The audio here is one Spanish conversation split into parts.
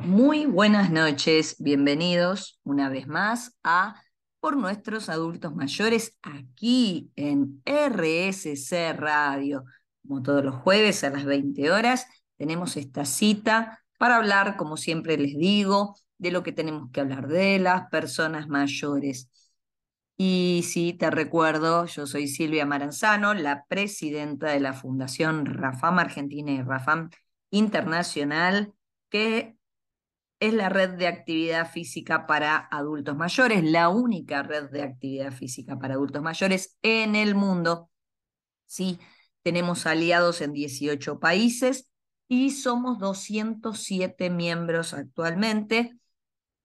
Muy buenas noches, bienvenidos una vez más a Por nuestros adultos mayores aquí en RSC Radio. Como todos los jueves a las 20 horas tenemos esta cita para hablar, como siempre les digo, de lo que tenemos que hablar de las personas mayores. Y sí, te recuerdo, yo soy Silvia Maranzano, la presidenta de la Fundación Rafam Argentina y Rafam Internacional, que es la red de actividad física para adultos mayores, la única red de actividad física para adultos mayores en el mundo. Sí, tenemos aliados en 18 países y somos 207 miembros actualmente,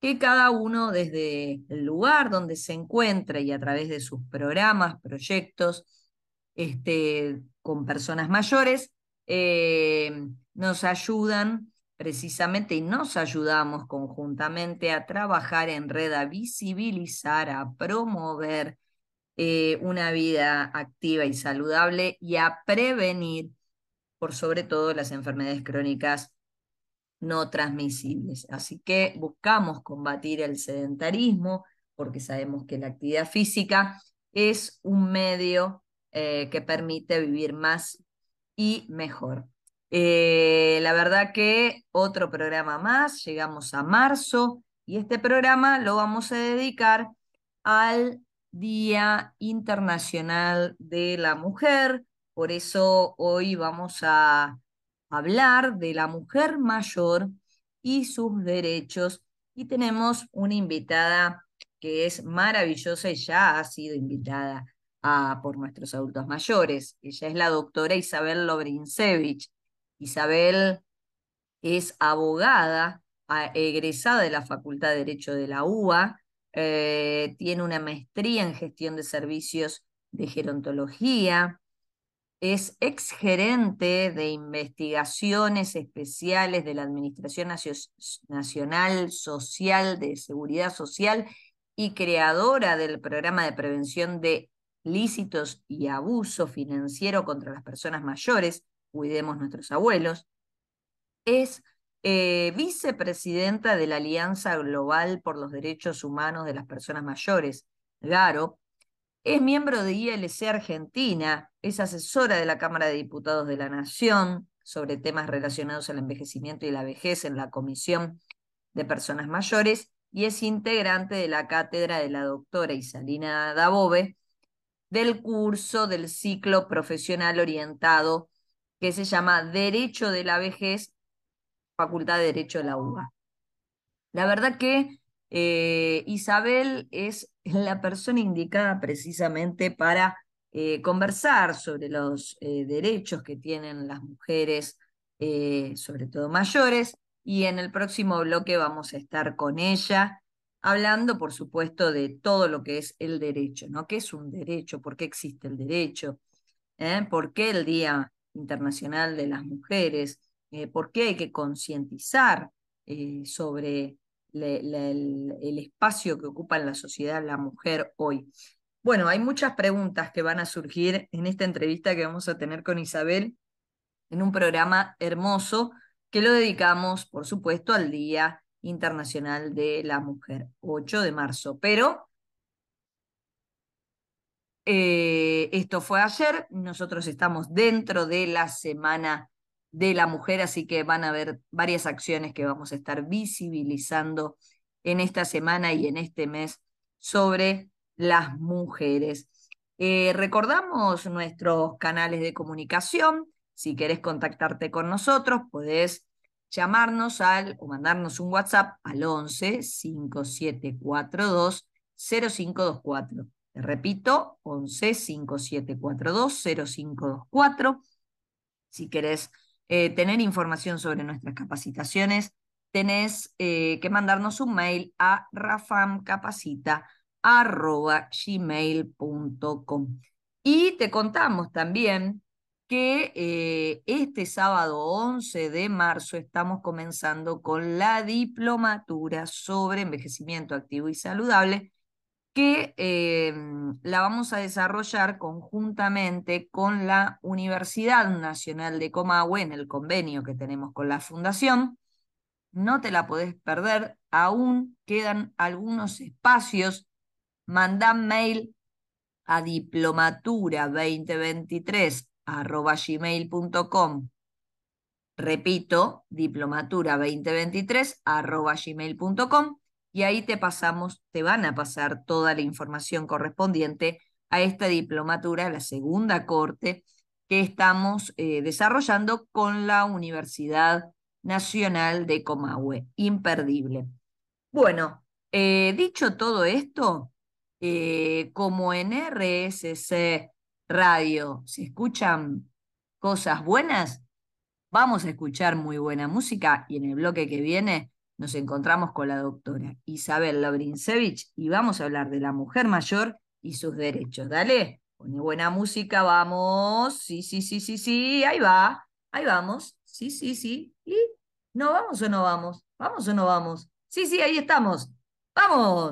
que cada uno desde el lugar donde se encuentra y a través de sus programas, proyectos, este, con personas mayores, eh, nos ayudan precisamente y nos ayudamos conjuntamente a trabajar en red, a visibilizar, a promover eh, una vida activa y saludable y a prevenir, por sobre todo, las enfermedades crónicas no transmisibles. Así que buscamos combatir el sedentarismo porque sabemos que la actividad física es un medio eh, que permite vivir más y mejor. Eh, la verdad que otro programa más, llegamos a marzo y este programa lo vamos a dedicar al Día Internacional de la Mujer. Por eso hoy vamos a hablar de la mujer mayor y sus derechos. Y tenemos una invitada que es maravillosa y ya ha sido invitada a, por nuestros adultos mayores. Ella es la doctora Isabel Lobrinsevich. Isabel es abogada, egresada de la Facultad de Derecho de la UBA, eh, tiene una maestría en gestión de servicios de gerontología, es exgerente de investigaciones especiales de la Administración Nacional Social de Seguridad Social y creadora del programa de prevención de lícitos y abuso financiero contra las personas mayores Cuidemos Nuestros Abuelos, es eh, vicepresidenta de la Alianza Global por los Derechos Humanos de las Personas Mayores, GARO, es miembro de ILC Argentina, es asesora de la Cámara de Diputados de la Nación sobre temas relacionados al envejecimiento y la vejez en la Comisión de Personas Mayores y es integrante de la cátedra de la doctora Isalina Dabove del curso del ciclo profesional orientado que se llama Derecho de la Vejez, Facultad de Derecho de la UBA. La verdad que eh, Isabel es la persona indicada precisamente para eh, conversar sobre los eh, derechos que tienen las mujeres, sobre todo mayores, y en el próximo bloque vamos a estar con ella hablando, por supuesto, de todo lo que es el derecho, ¿no? ¿Qué es un derecho? ¿Por qué existe el derecho? ¿Por qué el Día Internacional de las Mujeres, eh, por qué hay que concientizar eh, sobre el, espacio que ocupa en la sociedad la mujer hoy. Bueno, hay muchas preguntas que van a surgir en esta entrevista que vamos a tener con Isabel en un programa hermoso que lo dedicamos, por supuesto, al Día Internacional de la Mujer, 8 de marzo. Pero eh, esto fue ayer, nosotros estamos dentro de la Semana de la Mujer, así que van a haber varias acciones que vamos a estar visibilizando en esta semana y en este mes sobre las mujeres. Eh, recordamos nuestros canales de comunicación. Si querés contactarte con nosotros, podés llamarnos al o mandarnos un WhatsApp al 11 5742 0524. Te repito, 11 5742 0524. Si querés eh, tener información sobre nuestras capacitaciones, tenés eh, que mandarnos un mail a rafamcapacita.gmail.com. Y te contamos también que eh, este sábado 11 de marzo estamos comenzando con la diplomatura sobre envejecimiento activo y saludable que em, la vamos a desarrollar conjuntamente con la Universidad Nacional de Comahue en el convenio que tenemos con la Fundación. no te la podés perder, aún quedan algunos espacios. Mandá mail a diplomatura2023 gmail.com. Repito, diplomatura2023 gmail.com y ahí te pasamos, te van a pasar toda la información correspondiente a esta diplomatura, la segunda corte que estamos eh, desarrollando con la Universidad Nacional de Comahue. Imperdible. Bueno, eh, dicho todo esto, eh, como en RSC Radio se escuchan cosas buenas, vamos a escuchar muy buena música y en el bloque que viene nos encontramos con la doctora Isabel Lobrinsevich y vamos a hablar de la mujer mayor y sus derechos. Dale, pone buena música, vamos. Sí, sí, sí, sí, sí, ahí va, ahí vamos. Sí, sí, sí. ¿Y no vamos o no vamos? ¿Vamos o no vamos? Sí, sí, ahí estamos. ¡Vamos!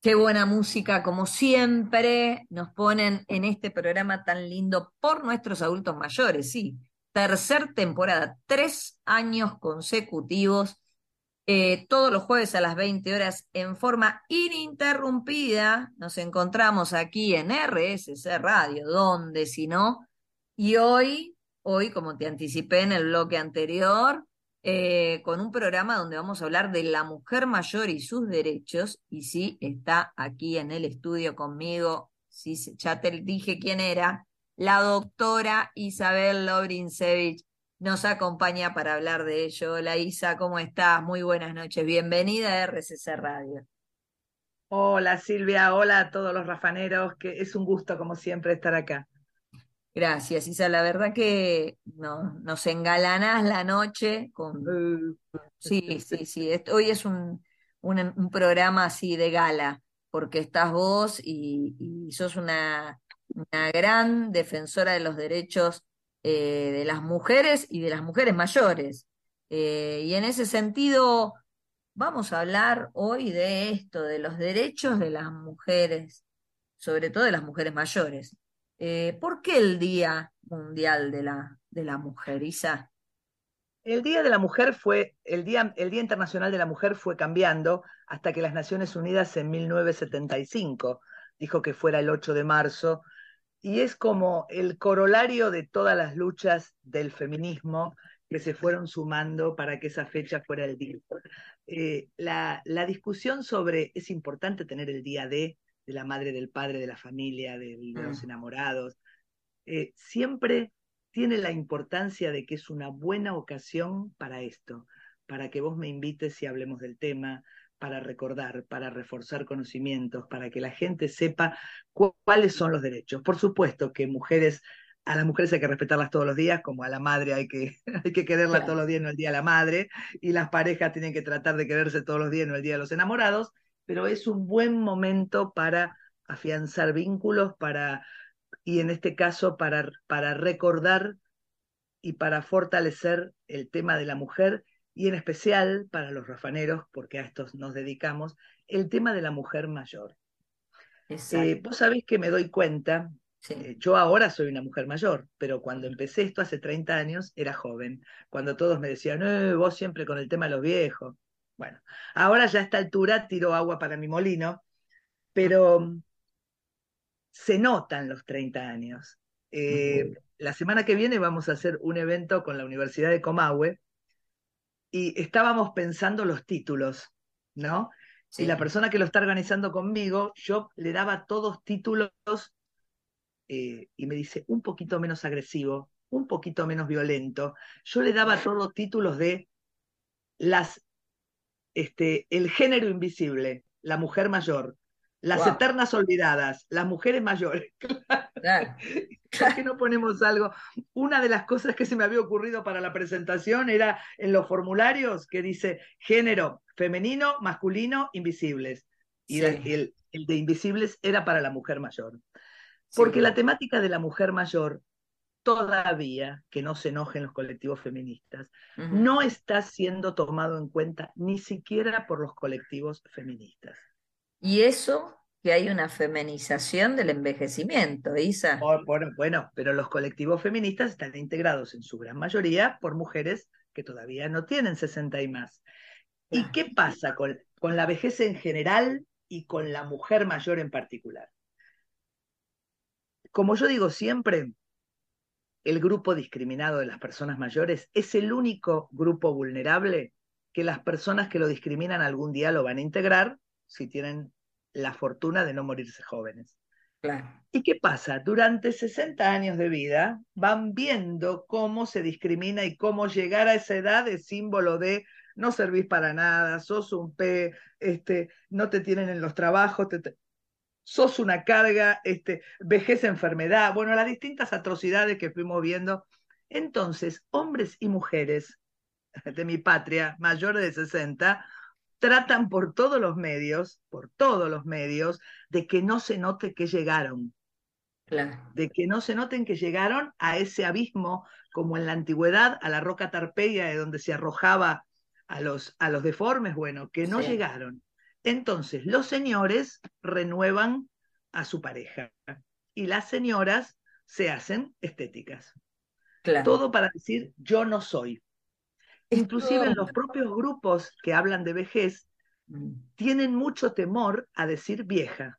Qué buena música, como siempre, nos ponen en este programa tan lindo por nuestros adultos mayores, sí. Tercer temporada, tres años consecutivos, eh, todos los jueves a las 20 horas en forma ininterrumpida. Nos encontramos aquí en RSC Radio, donde si no. Y hoy, hoy, como te anticipé en el bloque anterior, eh, con un programa donde vamos a hablar de la mujer mayor y sus derechos. Y sí, está aquí en el estudio conmigo, sí, ya te dije quién era, la doctora Isabel Lobrinsevich nos acompaña para hablar de ello. Hola Isa, ¿cómo estás? Muy buenas noches. Bienvenida a RCC Radio. Hola Silvia, hola a todos los rafaneros, que es un gusto como siempre estar acá. Gracias, Isa. La verdad que no, nos engalanás la noche con... Sí, sí, sí. Hoy es un, un, programa así de gala, porque estás vos y, sos una, una, gran defensora de los derechos eh, de las mujeres y de las mujeres mayores. Eh, y en ese sentido, vamos a hablar hoy de esto, de los derechos de las mujeres, sobre todo de las mujeres mayores. Eh, ¿Por qué el Día Mundial de la, de la Mujer, Isa? El Día de la Mujer fue, el día, el día Internacional de la Mujer fue cambiando hasta que las Naciones Unidas en 1975 dijo que fuera el 8 de marzo, y es como el corolario de todas las luchas del feminismo que se fueron sumando para que esa fecha fuera el día. Eh, la, la, discusión sobre es importante tener el día de, de la madre, del padre, de la familia, de, los mm. enamorados, eh, siempre tiene la importancia de que es una buena ocasión para esto, para que vos me invites y hablemos del tema, para recordar, para reforzar conocimientos, para que la gente sepa cuáles son los derechos. Por supuesto que mujeres, a las mujeres hay que respetarlas todos los días, como a la madre hay que, hay que quererla todos los días, no el día de la madre, y las parejas tienen que tratar de quererse todos los días, no el día de los enamorados, pero es un buen momento para afianzar vínculos, para, y en este caso para, para recordar y para fortalecer el tema de la mujer y en especial para los rafaneros, porque a estos nos dedicamos, el tema de la mujer mayor. Eh, vos sabés que me doy cuenta, eh, yo ahora soy una mujer mayor, pero cuando empecé esto hace 30 años era joven, cuando todos me decían, eh, vos siempre con el tema de los viejos. Bueno, ahora ya a esta altura tiro agua para mi molino, pero se notan los 30 años. Eh, la semana que viene vamos a hacer un evento con la Universidad de Comahue y estábamos pensando los títulos, ¿no? Y la persona que lo está organizando conmigo, yo le daba todos títulos eh, y me dice un poquito menos agresivo, un poquito menos violento. Yo le daba todos títulos de las este, el género invisible, la mujer mayor, las eternas olvidadas, las mujeres mayores. Claro. ¿Por qué no ponemos algo? Una de las cosas que se me había ocurrido para la presentación era en los formularios que dice género femenino, masculino, invisibles. Y el, de invisibles era para la mujer mayor. Porque la temática de la mujer mayor todavía, que no se enojen los colectivos feministas, no está siendo tomado en cuenta ni siquiera por los colectivos feministas. Y eso que hay una feminización del envejecimiento, Isa. bueno, bueno, pero los colectivos feministas están integrados en su gran mayoría por mujeres que todavía no tienen 60 y más. ¿Y qué pasa con, con la vejez en general y con la mujer mayor en particular? Como yo digo siempre, el grupo discriminado de las personas mayores es el único grupo vulnerable que las personas que lo discriminan algún día lo van a integrar si tienen la fortuna de no morirse jóvenes. ¿Y qué pasa? Durante 60 años de vida van viendo cómo se discrimina y cómo llegar a esa edad es símbolo de no servís para nada, sos un P, este, no te tienen en los trabajos, sos una carga, este, vejez, enfermedad, bueno, las distintas atrocidades que fuimos viendo. Entonces, hombres y mujeres de mi patria, mayores de 60, tratan por todos los medios, por todos los medios, de que no se note que llegaron. De que no se noten que llegaron a ese abismo, como en la antigüedad, a la roca Tarpeya, de donde se arrojaba a los, a los deformes, bueno, que no llegaron. Entonces, los señores renuevan a su pareja y las señoras se hacen estéticas. Todo para decir yo no soy. Inclusive en los propios grupos que hablan de vejez, mm. tienen mucho temor a decir vieja.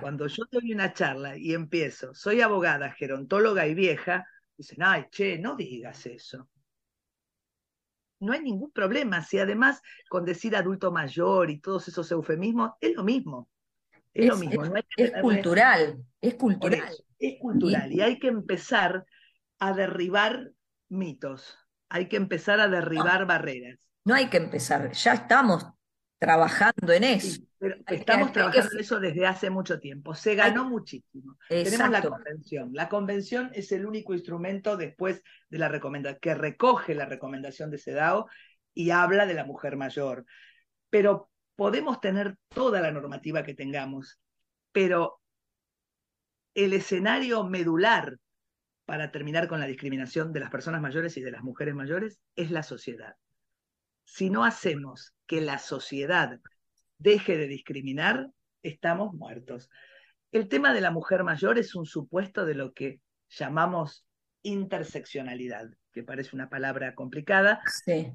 Cuando yo doy una charla y empiezo, soy abogada, gerontóloga y vieja, dicen, ay, che, no digas eso. No hay ningún problema, si además con decir adulto mayor y todos esos eufemismos, es lo mismo. Es, lo mismo. Es, cultural, es cultural. es cultural y hay que empezar a derribar mitos hay que empezar a derribar barreras. No hay que empezar, ya estamos trabajando en eso. estamos trabajando en eso desde hace mucho tiempo. Se ganó muchísimo. Tenemos la convención. La convención es el único instrumento después de la recomendación, que recoge la recomendación de CEDAW y habla de la mujer mayor. Pero podemos tener toda la normativa que tengamos, pero el escenario medular para terminar con la discriminación de las personas mayores y de las mujeres mayores es la sociedad. Si no hacemos que la sociedad deje de discriminar, estamos muertos. El tema de la mujer mayor es un supuesto de lo que llamamos interseccionalidad, que parece una palabra complicada,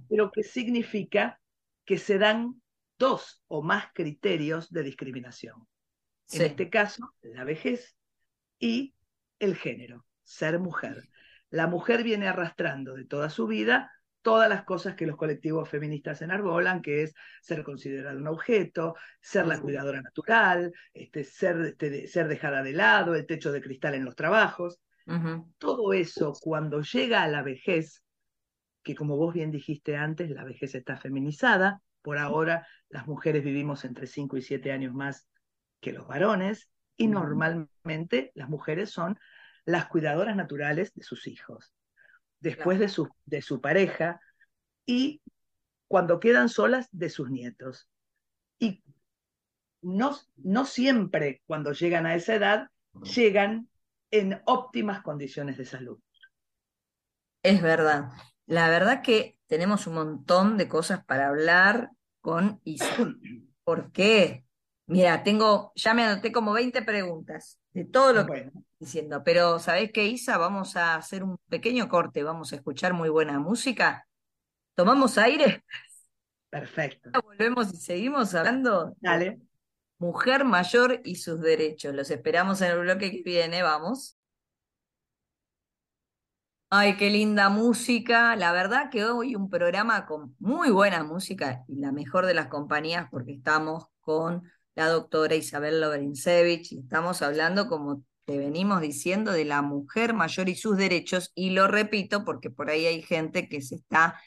pero que significa que se dan dos o más criterios de discriminación. En este caso, la vejez y el género ser mujer. La mujer viene arrastrando de toda su vida todas las cosas que los colectivos feministas enarbolan, que es ser considerada un objeto, ser la cuidadora natural, este, ser, este, ser dejada de lado, el techo de cristal en los trabajos. Todo eso, cuando llega a la vejez, que como vos bien dijiste antes, la vejez está feminizada, por ahora las mujeres vivimos entre 5 y 7 años más que los varones, y normalmente las mujeres son las cuidadoras naturales de sus hijos, después de, su, de su pareja y cuando quedan solas de sus nietos. Y no, no siempre cuando llegan a esa edad llegan en óptimas condiciones de salud. Es verdad. La verdad que tenemos un montón de cosas para hablar con Isa. ¿Por qué? Mira, tengo, ya me anoté como 20 preguntas de todo lo que diciendo. Pero, ¿sabés qué, Isa? Vamos a hacer un pequeño corte, vamos a escuchar muy buena música. ¿Tomamos aire? Perfecto. Volvemos y seguimos hablando. Dale. Mujer mayor y sus derechos. Los esperamos en el bloque que viene, vamos. Ay, qué linda música. La verdad que hoy un programa con muy buena música y la mejor de las compañías porque estamos con la doctora Isabel Lobrinsevich y estamos hablando como venimos diciendo de la mujer mayor y sus derechos, y lo repito porque por ahí hay gente que se está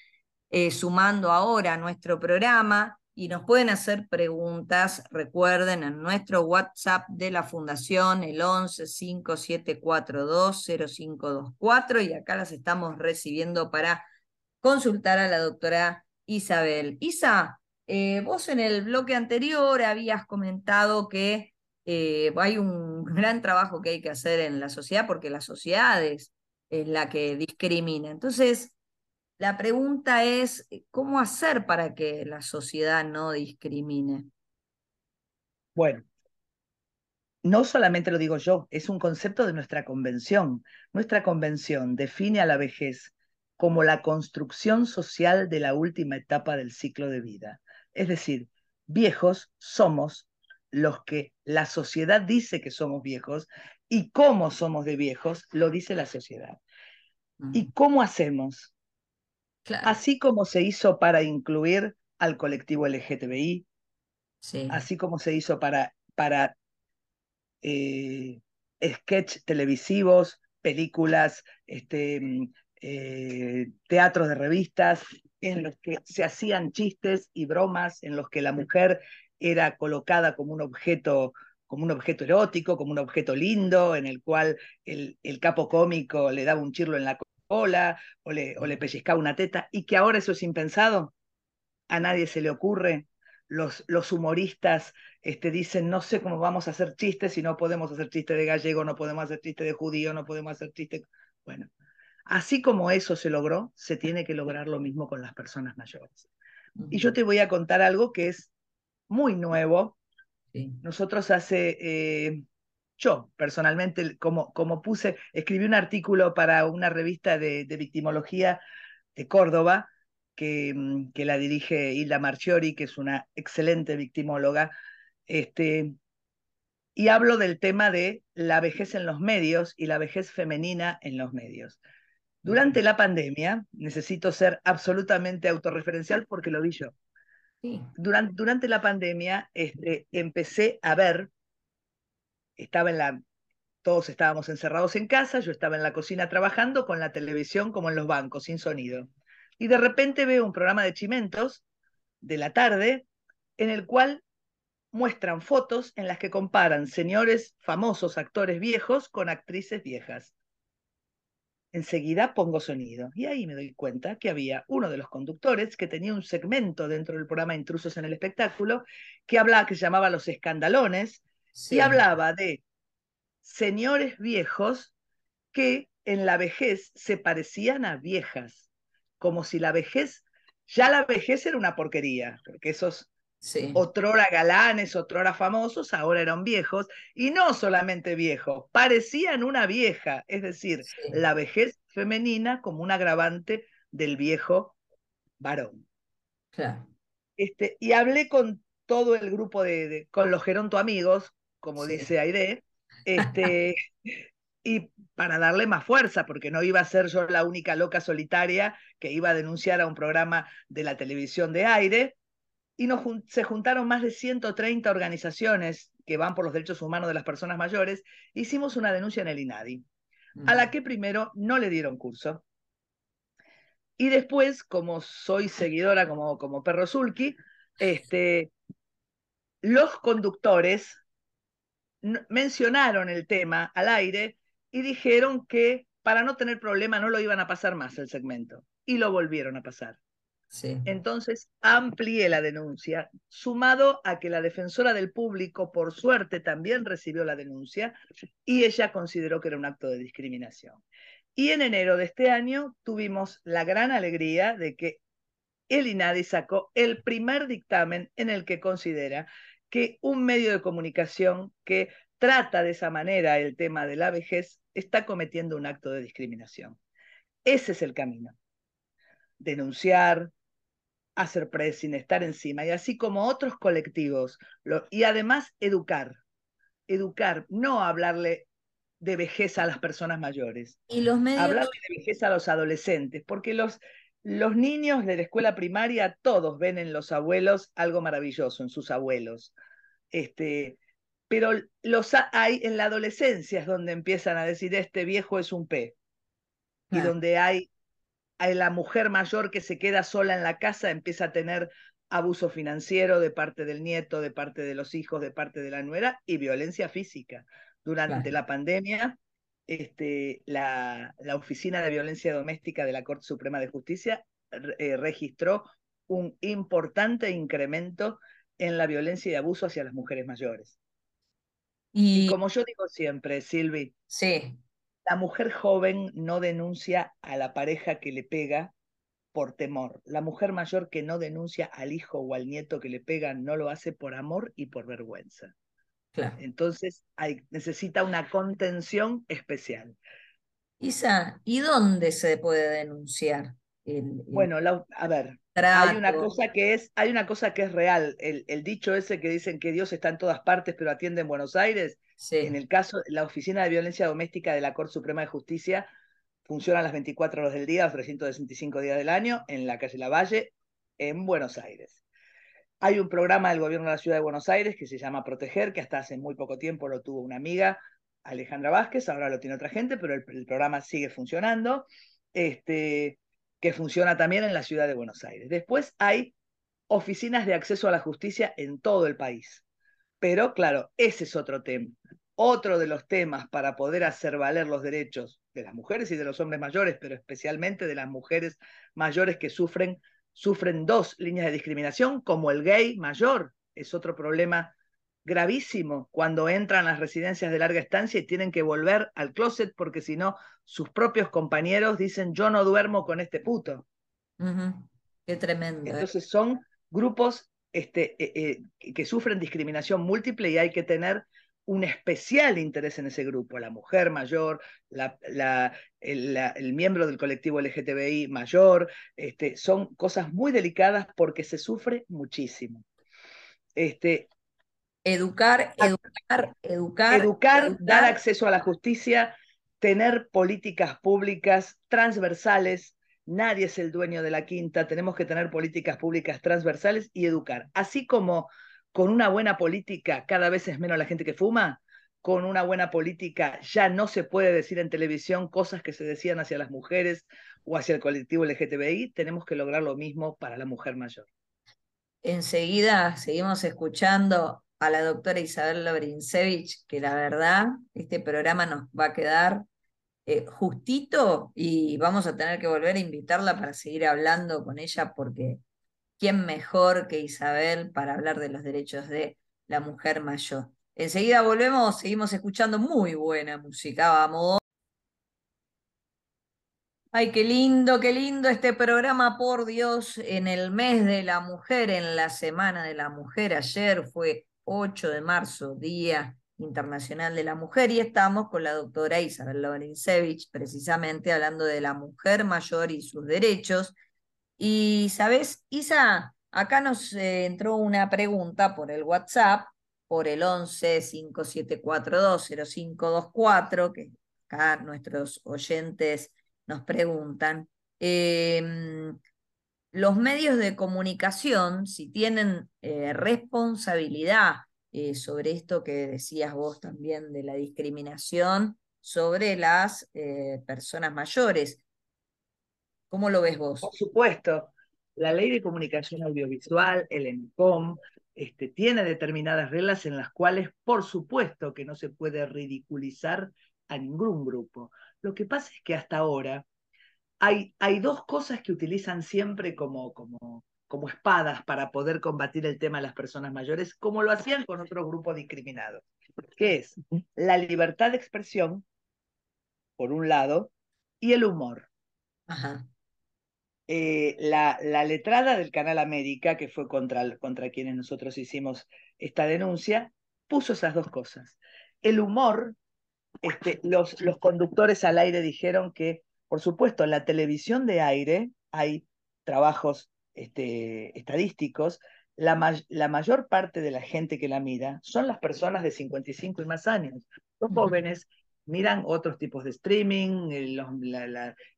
eh, sumando ahora a nuestro programa y nos pueden hacer preguntas, recuerden, en nuestro WhatsApp de la Fundación, el 11 5742 0524, y acá las estamos recibiendo para consultar a la doctora Isabel. Isa, eh, vos en el bloque anterior habías comentado que eh, hay un gran trabajo que hay que hacer en la sociedad porque la sociedad es, la que discrimina. Entonces, la pregunta es, ¿cómo hacer para que la sociedad no discrimine? Bueno, no solamente lo digo yo, es un concepto de nuestra convención. Nuestra convención define a la vejez como la construcción social de la última etapa del ciclo de vida. Es decir, viejos somos los que la sociedad dice que somos viejos y cómo somos de viejos lo dice la sociedad. ¿Y cómo hacemos? Claro. Así como se hizo para incluir al colectivo LGTBI, sí. así como se hizo para, para eh, sketch televisivos, películas, este, mm, eh, teatros de revistas, en los que se hacían chistes y bromas, en los que la mujer era colocada como un objeto como un objeto erótico, como un objeto lindo, en el cual el, el capo cómico le daba un chirlo en la cola o le, o le pellizcaba una teta, y que ahora eso es impensado, a nadie se le ocurre. Los, los humoristas este, dicen, no sé cómo vamos a hacer chistes si no podemos hacer chistes de gallego, no podemos hacer chistes de judío, no podemos hacer chistes... Bueno, así como eso se logró, se tiene que lograr lo mismo con las personas mayores. Y yo te voy a contar algo que es muy nuevo. Nosotros hace, eh, yo personalmente, como, como puse, escribí un artículo para una revista de, victimología de Córdoba, que, mm, que, la dirige Hilda Marchiori, que es una excelente victimóloga, este, y hablo del tema de la vejez en los medios y la vejez femenina en los medios. Durante la pandemia, necesito ser absolutamente autorreferencial porque lo vi yo. Durante, durante la pandemia este, empecé a ver, estaba en la, todos estábamos encerrados en casa, yo estaba en la cocina trabajando con la televisión como en los bancos, sin sonido. Y de repente veo un programa de chimentos de la tarde en el cual muestran fotos en las que comparan señores famosos, actores viejos, con actrices viejas enseguida pongo sonido. Y ahí me doy cuenta que había uno de los conductores que tenía un segmento dentro del programa Intrusos en el Espectáculo que hablaba, que se llamaba Los Escandalones, y hablaba de señores viejos que en la vejez se parecían a viejas, como si la vejez, ya la vejez era una porquería, porque esos Otrora galanes, otrora famosos, ahora eran viejos, y no solamente viejos, parecían una vieja, es decir, la vejez femenina como un agravante del viejo varón. Este, y hablé con todo el grupo de, con los geronto amigos, como dice Aide, este, y para darle más fuerza, porque no iba a ser yo la única loca solitaria que iba a denunciar a un programa de la televisión de aire, y se juntaron más de 130 organizaciones que van por los derechos humanos de las personas mayores, hicimos una denuncia en el INADI, a la que primero no le dieron curso. Y después, como soy seguidora como, como perro sulky, este, los conductores mencionaron el tema al aire y dijeron que para no tener problema no lo iban a pasar más el segmento. Y lo volvieron a pasar. Entonces amplié la denuncia, sumado a que la defensora del público, por suerte, también recibió la denuncia y ella consideró que era un acto de discriminación. Y en enero de este año tuvimos la gran alegría de que el INADI sacó el primer dictamen en el que considera que un medio de comunicación que trata de esa manera el tema de la vejez está cometiendo un acto de discriminación. Ese es el camino. Denunciar, hacer pressing, estar encima, y así como otros colectivos. y además educar, educar, no hablarle de vejez a las personas mayores. Y los medios... Hablarle de vejez a los adolescentes, porque los, los niños de la escuela primaria todos ven en los abuelos algo maravilloso, en sus abuelos. Este, pero los hay en la adolescencia es donde empiezan a decir este viejo es un P. Y donde hay la mujer mayor que se queda sola en la casa empieza a tener abuso financiero de parte del nieto, de parte de los hijos, de parte de la nuera y violencia física. Durante la pandemia, este, la, la, Oficina de Violencia Doméstica de la Corte Suprema de Justicia eh, registró un importante incremento en la violencia y abuso hacia las mujeres mayores. Y, y como yo digo siempre, Silvi, sí. La mujer joven no denuncia a la pareja que le pega por temor. La mujer mayor que no denuncia al hijo o al nieto que le pega no lo hace por amor y por vergüenza. Entonces hay, necesita una contención especial. Isa, ¿y dónde se puede denunciar? bueno, a ver, hay una cosa que es, hay una cosa que es real. El, dicho ese que dicen que Dios está en todas partes, pero atiende en Buenos Aires. En el caso, la Oficina de Violencia Doméstica de la Corte Suprema de Justicia funciona las 24 horas del día, los 365 días del año, en la calle Lavalle, en Buenos Aires. Hay un programa del gobierno de la ciudad de Buenos Aires que se llama Proteger, que hasta hace muy poco tiempo lo tuvo una amiga, Alejandra Vázquez, ahora lo tiene otra gente, pero el, el programa sigue funcionando. Este, que funciona también en la ciudad de Buenos Aires. Después hay oficinas de acceso a la justicia en todo el país. Pero claro, ese es otro tema. Otro de los temas para poder hacer valer los derechos de las mujeres y de los hombres mayores, pero especialmente de las mujeres mayores que sufren, sufren dos líneas de discriminación, como el gay mayor, es otro problema gravísimo cuando entran a las residencias de larga estancia y tienen que volver al closet porque si no, sus propios compañeros dicen yo no duermo con este puto. Qué tremendo. ¿eh? Entonces son grupos este, eh, eh, que sufren discriminación múltiple y hay que tener un especial interés en ese grupo, la mujer mayor, la, el, el, miembro del colectivo LGTBI mayor, este, son cosas muy delicadas porque se sufre muchísimo. Este, Educar, educar, educar. Educar, dar acceso a la justicia, tener políticas públicas transversales. Nadie es el dueño de la quinta, tenemos que tener políticas públicas transversales y educar. Así como con una buena política cada vez es menos la gente que fuma, con una buena política ya no se puede decir en televisión cosas que se decían hacia las mujeres o hacia el colectivo LGTBI, tenemos que lograr lo mismo para la mujer mayor. Enseguida seguimos escuchando a la doctora Isabel Lobrinsevich, que la verdad, este programa nos va a quedar eh, justito y vamos a tener que volver a invitarla para seguir hablando con ella, porque ¿quién mejor que Isabel para hablar de los derechos de la mujer mayor? Enseguida volvemos, seguimos escuchando muy buena música, vamos. Ay, qué lindo, qué lindo este programa, por Dios, en el mes de la mujer, en la semana de la mujer. Ayer fue 8 de marzo, Día Internacional de la Mujer, y estamos con la doctora Isabel Lorinsevich, precisamente hablando de la mujer mayor y sus derechos. Y, ¿sabes, Isa? Acá nos eh, entró una pregunta por el WhatsApp, por el 11 5742 0524, que acá nuestros oyentes nos preguntan. Em, los medios de comunicación, si tienen eh, responsabilidad eh, sobre esto que decías vos también de la discriminación sobre las personas mayores, ¿cómo lo ves vos? Por supuesto, la ley de comunicación audiovisual, el ENCOM, este, tiene determinadas reglas en las cuales, por supuesto, que no se puede ridiculizar a ningún grupo. Lo que pasa es que hasta ahora hay, dos cosas que utilizan siempre como, como, como espadas para poder combatir el tema de las personas mayores, como lo hacían con otro grupo discriminado, que es la libertad de expresión, por un lado, y el humor. Eh, la, la, letrada del Canal América, que fue contra, contra quienes nosotros hicimos esta denuncia, puso esas dos cosas. El humor, este, los, los conductores al aire dijeron que por supuesto, en la televisión de aire hay trabajos este, estadísticos. La, la, mayor parte de la gente que la mira son las personas de 55 y más años. Los jóvenes miran otros tipos de streaming, eh,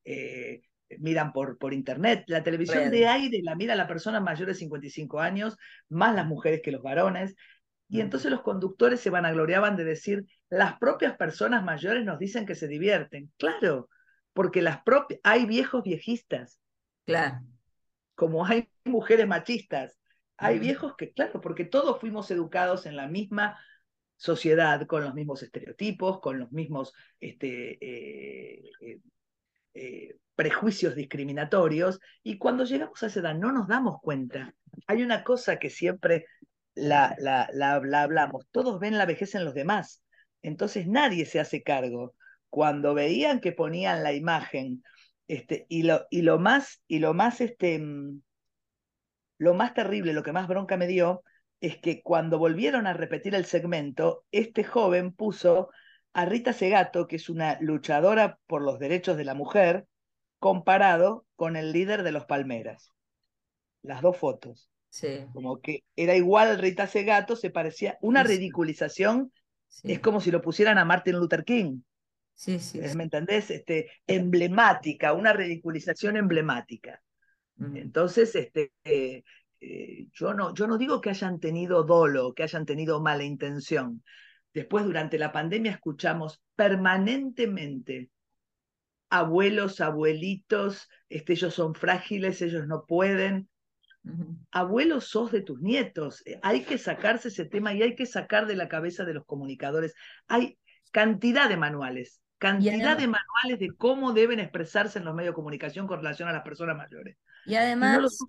eh, miran por, por internet. La televisión de aire la mira la persona mayor de 55 años, más las mujeres que los varones. Y entonces los conductores se vanagloriaban de decir, las propias personas mayores nos dicen que se divierten. Claro, porque las propias, hay viejos viejistas. Claro. Como hay mujeres machistas. Hay viejos que, claro, porque todos fuimos educados en la misma sociedad, con los mismos estereotipos, con los mismos este, eh, eh, eh, prejuicios discriminatorios, y cuando llegamos a esa edad no nos damos cuenta. Hay una cosa que siempre la, la, la, la hablamos, todos ven la vejez en los demás, entonces nadie se hace cargo cuando veían que ponían la imagen, este, y, lo, y lo más, y lo más, este, mm, lo más terrible, lo que más bronca me dio, es que cuando volvieron a repetir el segmento, este joven puso a Rita Segato, que es una luchadora por los derechos de la mujer, comparado con el líder de los Palmeras. Las dos fotos. Sí. Como que era igual Rita Segato, se parecía una Sí, ridiculización, Sí, es como si lo pusieran a Martin Luther King. sí, sí, ¿Me entendés? Este, emblemática, una ridiculización emblemática. Entonces, este, eh, eh, yo, no, yo no digo que hayan tenido dolo, que hayan tenido mala intención. Después, durante la pandemia, escuchamos permanentemente abuelos, abuelitos, este, ellos son frágiles, ellos no pueden. Abuelos sos de tus nietos. Eh, Hay que sacarse ese tema y hay que sacar de la cabeza de los comunicadores. Hay cantidad de manuales, cantidad de manuales de cómo deben expresarse en los medios de comunicación con relación a las personas mayores. Y Y no los además,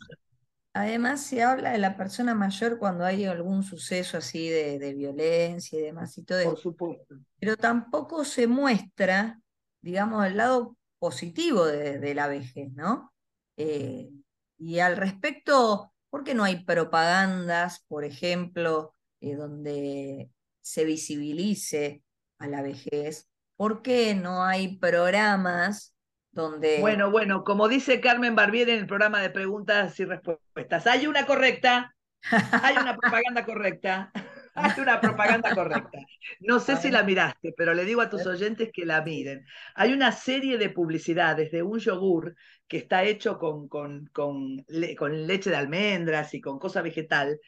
además se habla de la persona mayor cuando hay algún suceso así de, de violencia y demás y todo Por esto. supuesto. pero tampoco se muestra, digamos, el lado positivo de, de la vejez, ¿no? Eh, y al respecto, ¿por qué no hay propagandas, por ejemplo, eh, donde se visibilice a la vejez? ¿Por qué no hay programas donde... Bueno, bueno, como dice Carmen Barbieri en el programa de preguntas y respuestas, hay una correcta, hay una propaganda correcta, hay una propaganda correcta. No sé si la miraste, pero le digo a tus ver. oyentes que la miren. Hay una serie de publicidades de un yogur que está hecho con, con, con, le- con leche de almendras y con cosa vegetal,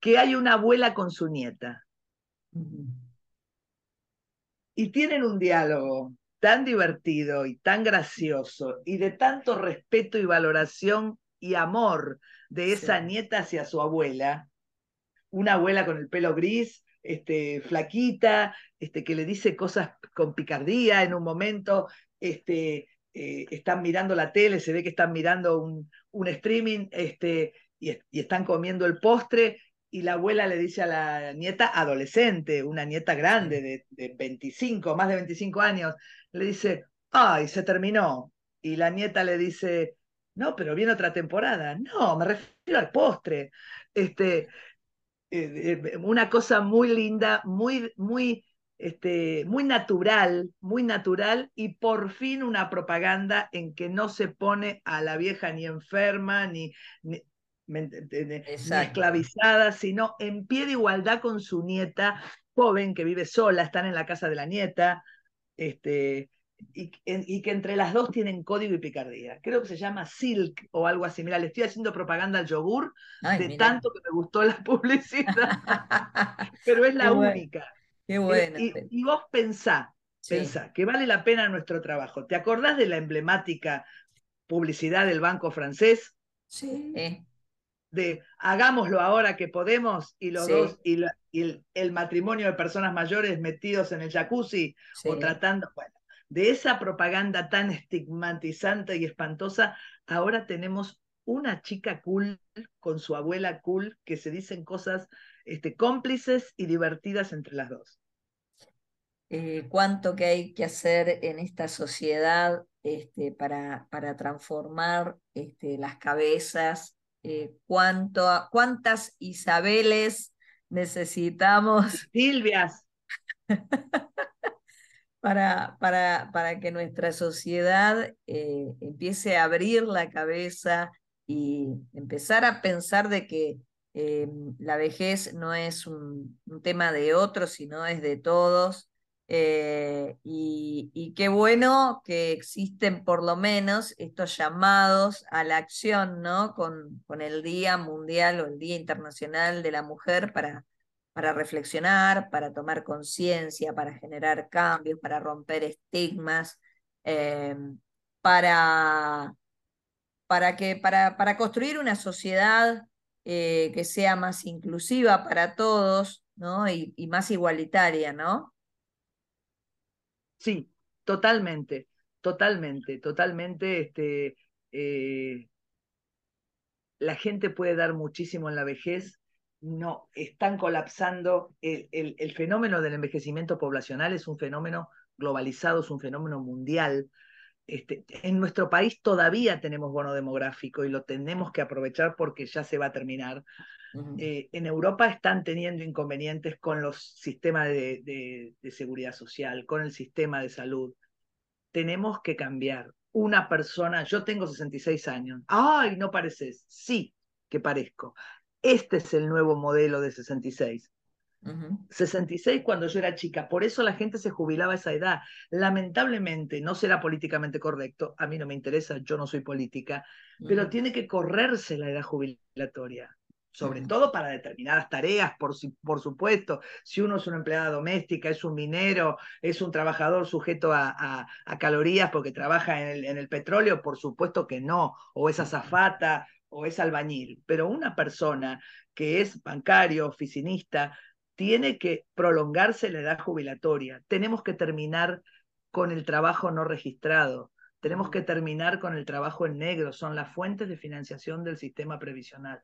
que hay una abuela con su nieta. Y tienen un diálogo tan divertido y tan gracioso y de tanto respeto y valoración y amor de esa Sí. nieta hacia su abuela, una abuela con el pelo gris, este, flaquita, este, que le dice cosas con picardía en un momento, este, eh, están mirando la tele, se ve que están mirando un, un streaming este, y, y están comiendo el postre y la abuela le dice a la nieta adolescente, una nieta grande de, de 25, más de 25 años, le dice, ay, se terminó. Y la nieta le dice, no, pero viene otra temporada. No, me refiero al postre. Este, eh, eh, una cosa muy linda, muy, muy, este, muy natural, muy natural, y por fin una propaganda en que no se pone a la vieja ni enferma, ni, ni, esclavizada, sino en pie de igualdad con su nieta joven que vive sola, están en la casa de la nieta, este, y, en- y que entre las dos tienen código y picardía. Creo que se llama Silk o algo así. Mira, le estoy haciendo propaganda al yogur Ay, de tanto que me gustó la publicidad, pero es la Qué bueno, única. qué Eh, bueno. Y, y vos pensá, Sí. pensá que vale la pena nuestro trabajo. ¿Te acordás de la emblemática publicidad del Banco Francés? Sí. de hagámoslo ahora que podemos y los Sí. dos y, la- y el, el matrimonio de personas mayores metidos en el jacuzzi o tratando, bueno, de esa propaganda tan estigmatizante y espantosa, ahora tenemos una chica cool con su abuela cool que se dicen cosas este, cómplices y divertidas entre las dos. eh, cuánto que hay que hacer en esta sociedad este, para, para transformar este, las cabezas, eh, cuánto, cuántas Isabeles necesitamos Silvias, para, para, para que nuestra sociedad eh, empiece a abrir la cabeza y empezar a pensar de que eh, la vejez no es un, tema de otros, sino es de todos. Eh, y, y qué bueno que existen por lo menos estos llamados a la acción, ¿no? Con, con el Día Mundial o el Día Internacional de la Mujer para, para reflexionar, para tomar conciencia, para generar cambios, para romper estigmas, eh, para, para, que, para, para construir una sociedad eh, que sea más inclusiva para todos, ¿no? Y, más igualitaria, ¿no? sí, totalmente, totalmente, totalmente, este, eh, la gente puede dar muchísimo en la vejez, no, están colapsando. El, el, el, fenómeno del envejecimiento poblacional es un fenómeno globalizado, es un fenómeno mundial. este, en nuestro país todavía tenemos bono demográfico y lo tenemos que aprovechar porque ya se va a terminar. Eh, en Europa están teniendo inconvenientes con los sistemas de, de, seguridad social, con el sistema de salud. Tenemos que cambiar. Una persona, yo tengo 66 años. ¡Ay, no pareces! Sí, que parezco. Este es el nuevo modelo de 66. 66 cuando yo era chica, por eso la gente se jubilaba a esa edad. Lamentablemente, no será políticamente correcto, a mí no me interesa, yo no soy política, pero tiene que correrse la edad jubilatoria, sobre todo para determinadas tareas, por, por supuesto. Si uno es una empleada doméstica, es un minero, es un trabajador sujeto a, calorías porque trabaja en el, en el petróleo, por supuesto que no, o es azafata o es albañil, pero una persona que es bancario, oficinista, tiene que prolongarse la edad jubilatoria. Tenemos que terminar con el trabajo no registrado. Tenemos que terminar con el trabajo en negro. Son las fuentes de financiación del sistema previsional.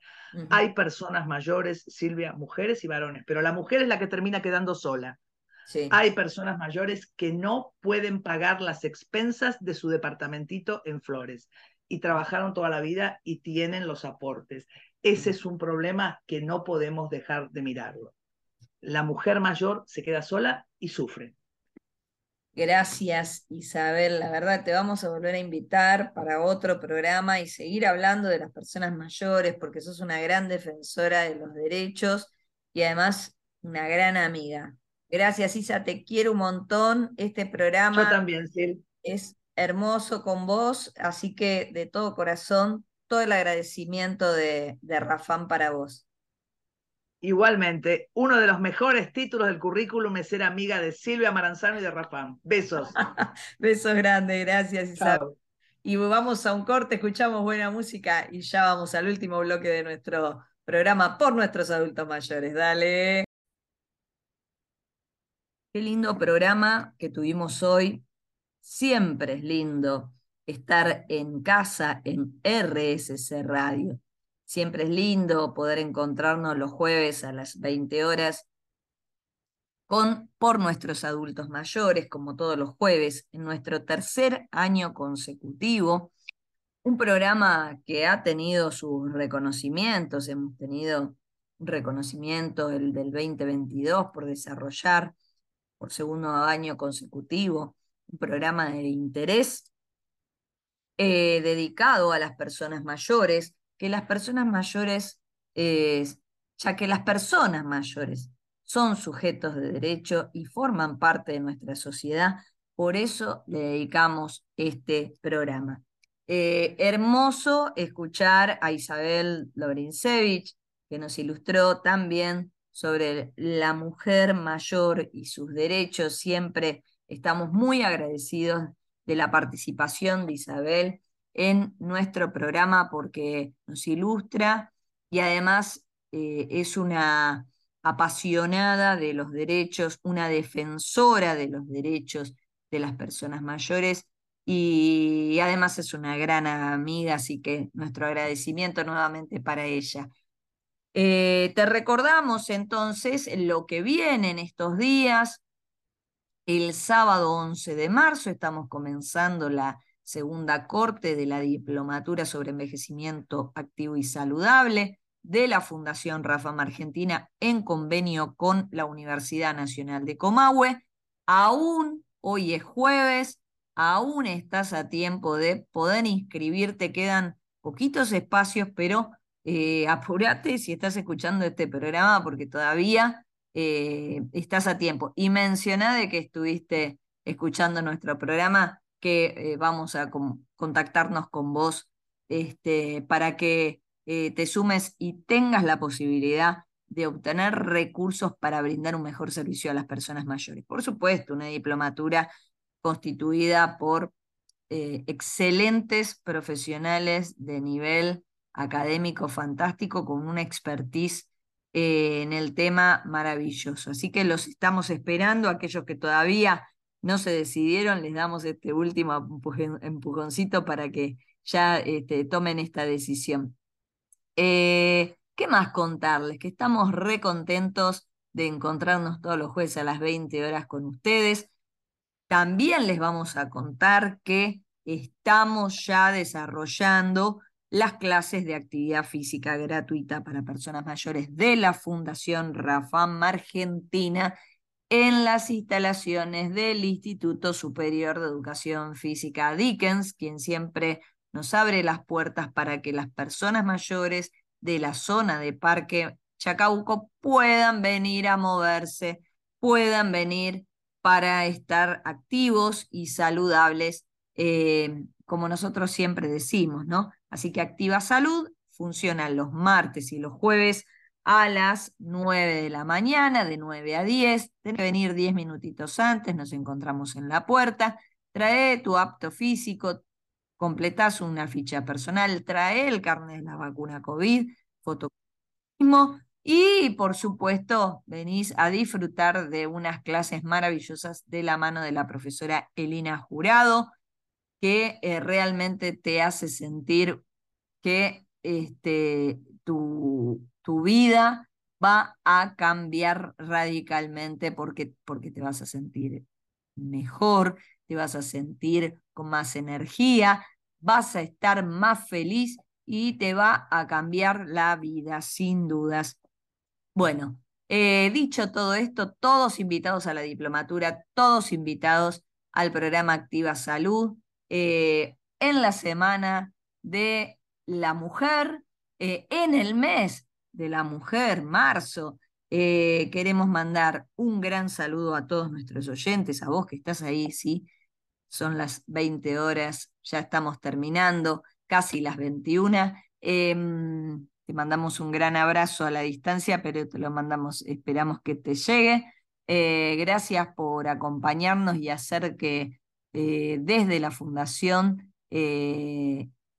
Hay personas mayores, Silvia, mujeres y varones, pero la mujer es la que termina quedando sola. Hay personas mayores que no pueden pagar las expensas de su departamentito en Flores y trabajaron toda la vida y tienen los aportes. Ese es un problema que no podemos dejar de mirarlo la mujer mayor se queda sola y sufre. Gracias, Isabel. La verdad, te vamos a volver a invitar para otro programa y seguir hablando de las personas mayores, porque sos una gran defensora de los derechos y además una gran amiga. Gracias, Isa, te quiero un montón. Este programa Yo también, es hermoso con vos, así que de todo corazón, todo el agradecimiento de, de Rafán para vos. Igualmente, uno de los mejores títulos del currículum es ser amiga de Silvia Maranzano y de Rafán. Besos. Besos grandes, gracias Isabel. Y vamos a un corte, escuchamos buena música y ya vamos al último bloque de nuestro programa por nuestros adultos mayores. Dale. Qué lindo programa que tuvimos hoy. Siempre es lindo estar en casa en RSC Radio. Siempre es lindo poder encontrarnos los jueves a las 20 horas con Por nuestros adultos mayores, como todos los jueves, en nuestro tercer año consecutivo. Un programa que ha tenido sus reconocimientos, hemos tenido un reconocimiento el del 2022 por desarrollar por segundo año consecutivo un programa de interés eh, dedicado a las personas mayores que las personas mayores, eh, ya que las personas mayores son sujetos de derecho y forman parte de nuestra sociedad, por eso le dedicamos este programa. Eh, hermoso escuchar a Isabel Lorincevich, que nos ilustró también sobre la mujer mayor y sus derechos. Siempre estamos muy agradecidos de la participación de Isabel en nuestro programa porque nos ilustra y además eh, es una apasionada de los derechos, una defensora de los derechos de las personas mayores y, además es una gran amiga, así que nuestro agradecimiento nuevamente para ella. Eh, te recordamos entonces lo que viene en estos días. El sábado 11 de marzo estamos comenzando la segunda corte de la Diplomatura sobre Envejecimiento Activo y Saludable de la Fundación Rafa Argentina en convenio con la Universidad Nacional de Comahue. Aún hoy es jueves, aún estás a tiempo de poder inscribirte, quedan poquitos espacios, pero eh, apúrate si estás escuchando este programa porque todavía eh, estás a tiempo. Y menciona de que estuviste escuchando nuestro programa que eh, vamos a contactarnos con vos este, para que eh, te sumes y tengas la posibilidad de obtener recursos para brindar un mejor servicio a las personas mayores. Por supuesto, una diplomatura constituida por excelentes profesionales de nivel académico fantástico con una expertise en el tema maravilloso. Así que los estamos esperando, aquellos que todavía no se decidieron, les damos este último empujoncito para que ya este, tomen esta decisión. Eh, ¿Qué más contarles? Que estamos re contentos de encontrarnos todos los jueves a las 20 horas con ustedes. También les vamos a contar que estamos ya desarrollando las clases de actividad física gratuita para personas mayores de la Fundación Rafam Argentina en las instalaciones del Instituto Superior de Educación Física Dickens, quien siempre nos abre las puertas para que las personas mayores de la zona de Parque Chacabuco puedan venir a moverse, puedan venir para estar activos y saludables, eh, como nosotros siempre decimos, ¿no? Así que Activa Salud funciona los martes y los jueves a las 9 de la mañana, de 9 a 10. Tienes que venir 10 minutitos antes, nos encontramos en la puerta. Trae tu apto físico, completás una ficha personal, trae el carnet de la vacuna COVID, fotocopismo y por supuesto venís a disfrutar de unas clases maravillosas de la mano de la profesora Elina Jurado, que eh, realmente te hace sentir que este, tu, tu vida va a cambiar radicalmente porque, porque te vas a sentir mejor, te vas a sentir con más energía, vas a estar más feliz y te va a cambiar la vida, sin dudas. Bueno, eh, dicho todo esto, todos invitados a la diplomatura, todos invitados al programa Activa Salud, eh, en la semana de la mujer, eh, en el mes de la mujer, marzo. Eh, queremos mandar un gran saludo a todos nuestros oyentes, a vos que estás ahí, sí. Son las 20 horas, ya estamos terminando, casi las 21. Em, te mandamos un gran abrazo a la distancia, pero te lo mandamos, esperamos que te llegue. Gracias por acompañarnos y hacer que eh, desde la Fundación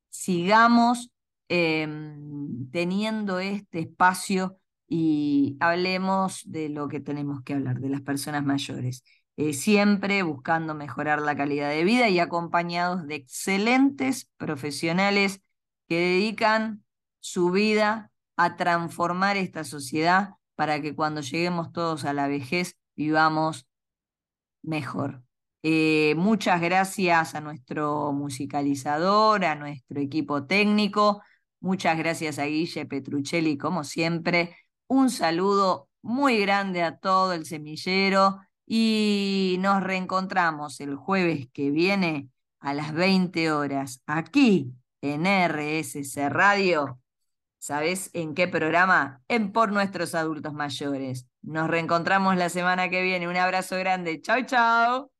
sigamos Em, teniendo este espacio y hablemos de lo que tenemos que hablar, de las personas mayores. Eh, siempre buscando mejorar la calidad de vida y acompañados de excelentes profesionales que dedican su vida a transformar esta sociedad para que cuando lleguemos todos a la vejez vivamos mejor. Eh, muchas gracias a nuestro musicalizador, a nuestro equipo técnico, Muchas gracias a Guille Petruccelli, como siempre. Un saludo muy grande a todo el semillero y nos reencontramos el jueves que viene a las 20 horas aquí en RSC Radio. ¿Sabes en qué programa? En Por Nuestros Adultos Mayores. Nos reencontramos la semana que viene. Un abrazo grande. Chau, chau.